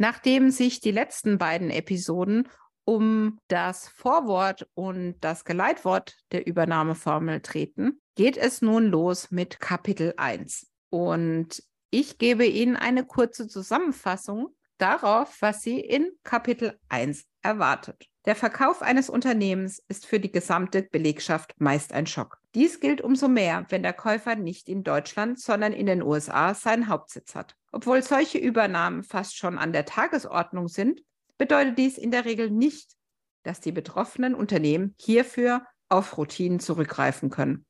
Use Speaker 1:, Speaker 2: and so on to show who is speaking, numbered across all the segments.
Speaker 1: Nachdem sich die letzten beiden Episoden um das Vorwort und das Geleitwort der Übernahmeformel treten, geht es nun los mit Kapitel 1. Und ich gebe Ihnen eine kurze Zusammenfassung darauf, was Sie in Kapitel 1 erwartet. Der Verkauf eines Unternehmens ist für die gesamte Belegschaft meist ein Schock. Dies gilt umso mehr, wenn der Käufer nicht in Deutschland, sondern in den USA seinen Hauptsitz hat. Obwohl solche Übernahmen fast schon an der Tagesordnung sind, bedeutet dies in der Regel nicht, dass die betroffenen Unternehmen hierfür auf Routinen zurückgreifen können.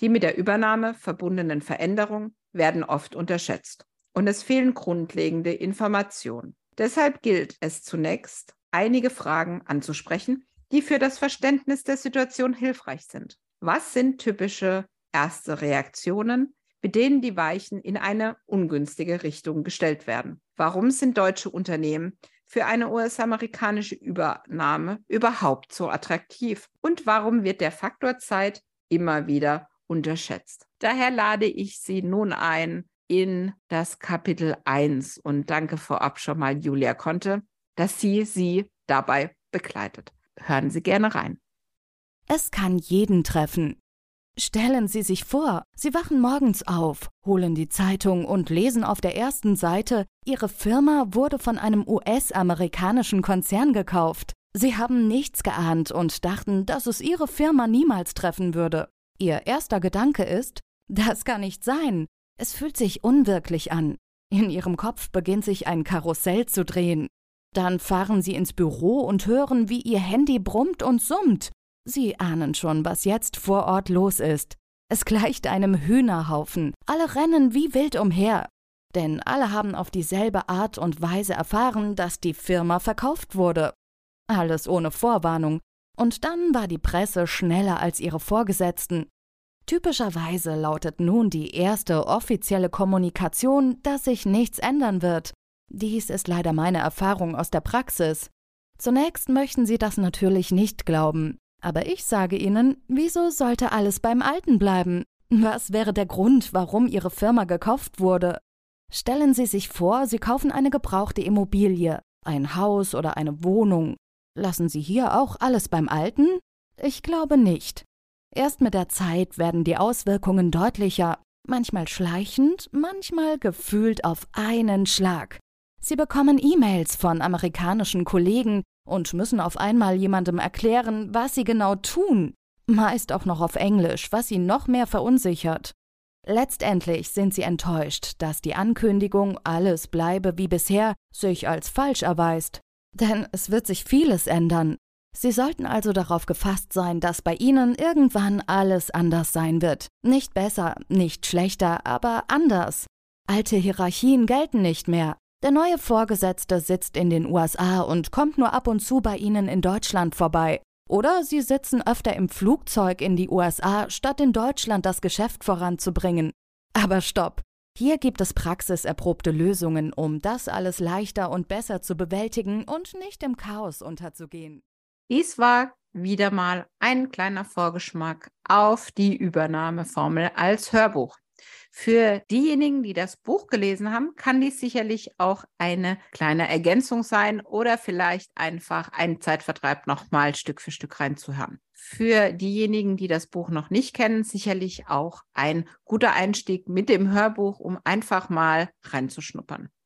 Speaker 1: Die mit der Übernahme verbundenen Veränderungen werden oft unterschätzt und es fehlen grundlegende Informationen. Deshalb gilt es zunächst, einige Fragen anzusprechen, die für das Verständnis der Situation hilfreich sind. Was sind typische erste Reaktionen, mit denen die Weichen in eine ungünstige Richtung gestellt werden? Warum sind deutsche Unternehmen für eine US-amerikanische Übernahme überhaupt so attraktiv? Und warum wird der Faktor Zeit immer wieder unterschätzt? Daher lade ich Sie nun ein in das Kapitel 1 und danke vorab schon mal Julia Conte, dass sie sie dabei begleitet. Hören Sie gerne rein.
Speaker 2: Es kann jeden treffen. Stellen Sie sich vor, Sie wachen morgens auf, holen die Zeitung und lesen auf der ersten Seite, Ihre Firma wurde von einem US-amerikanischen Konzern gekauft. Sie haben nichts geahnt und dachten, dass es Ihre Firma niemals treffen würde. Ihr erster Gedanke ist, das kann nicht sein. Es fühlt sich unwirklich an. In ihrem Kopf beginnt sich ein Karussell zu drehen. Dann fahren sie ins Büro und hören, wie ihr Handy brummt und summt. Sie ahnen schon, was jetzt vor Ort los ist. Es gleicht einem Hühnerhaufen. Alle rennen wie wild umher. Denn alle haben auf dieselbe Art und Weise erfahren, dass die Firma verkauft wurde. Alles ohne Vorwarnung. Und dann war die Presse schneller als ihre Vorgesetzten. Typischerweise lautet nun die erste offizielle Kommunikation, dass sich nichts ändern wird. Dies ist leider meine Erfahrung aus der Praxis. Zunächst möchten Sie das natürlich nicht glauben. Aber ich sage Ihnen, wieso sollte alles beim Alten bleiben? Was wäre der Grund, warum Ihre Firma gekauft wurde? Stellen Sie sich vor, Sie kaufen eine gebrauchte Immobilie, ein Haus oder eine Wohnung. Lassen Sie hier auch alles beim Alten? Ich glaube nicht. Erst mit der Zeit werden die Auswirkungen deutlicher, manchmal schleichend, manchmal gefühlt auf einen Schlag. Sie bekommen E-Mails von amerikanischen Kollegen und müssen auf einmal jemandem erklären, was sie genau tun, meist auch noch auf Englisch, was sie noch mehr verunsichert. Letztendlich sind sie enttäuscht, dass die Ankündigung, alles bleibe wie bisher, sich als falsch erweist. Denn es wird sich vieles ändern, Sie sollten also darauf gefasst sein, dass bei Ihnen irgendwann alles anders sein wird. Nicht besser, nicht schlechter, aber anders. Alte Hierarchien gelten nicht mehr. Der neue Vorgesetzte sitzt in den USA und kommt nur ab und zu bei Ihnen in Deutschland vorbei. Oder Sie sitzen öfter im Flugzeug in die USA, statt in Deutschland das Geschäft voranzubringen. Aber stopp! Hier gibt es praxiserprobte Lösungen, um das alles leichter und besser zu bewältigen und nicht im Chaos unterzugehen.
Speaker 1: Dies war wieder mal ein kleiner Vorgeschmack auf die Übernahmeformel als Hörbuch. Für diejenigen, die das Buch gelesen haben, kann dies sicherlich auch eine kleine Ergänzung sein oder vielleicht einfach ein Zeitvertreib nochmal Stück für Stück reinzuhören. Für diejenigen, die das Buch noch nicht kennen, sicherlich auch ein guter Einstieg mit dem Hörbuch, um einfach mal reinzuschnuppern.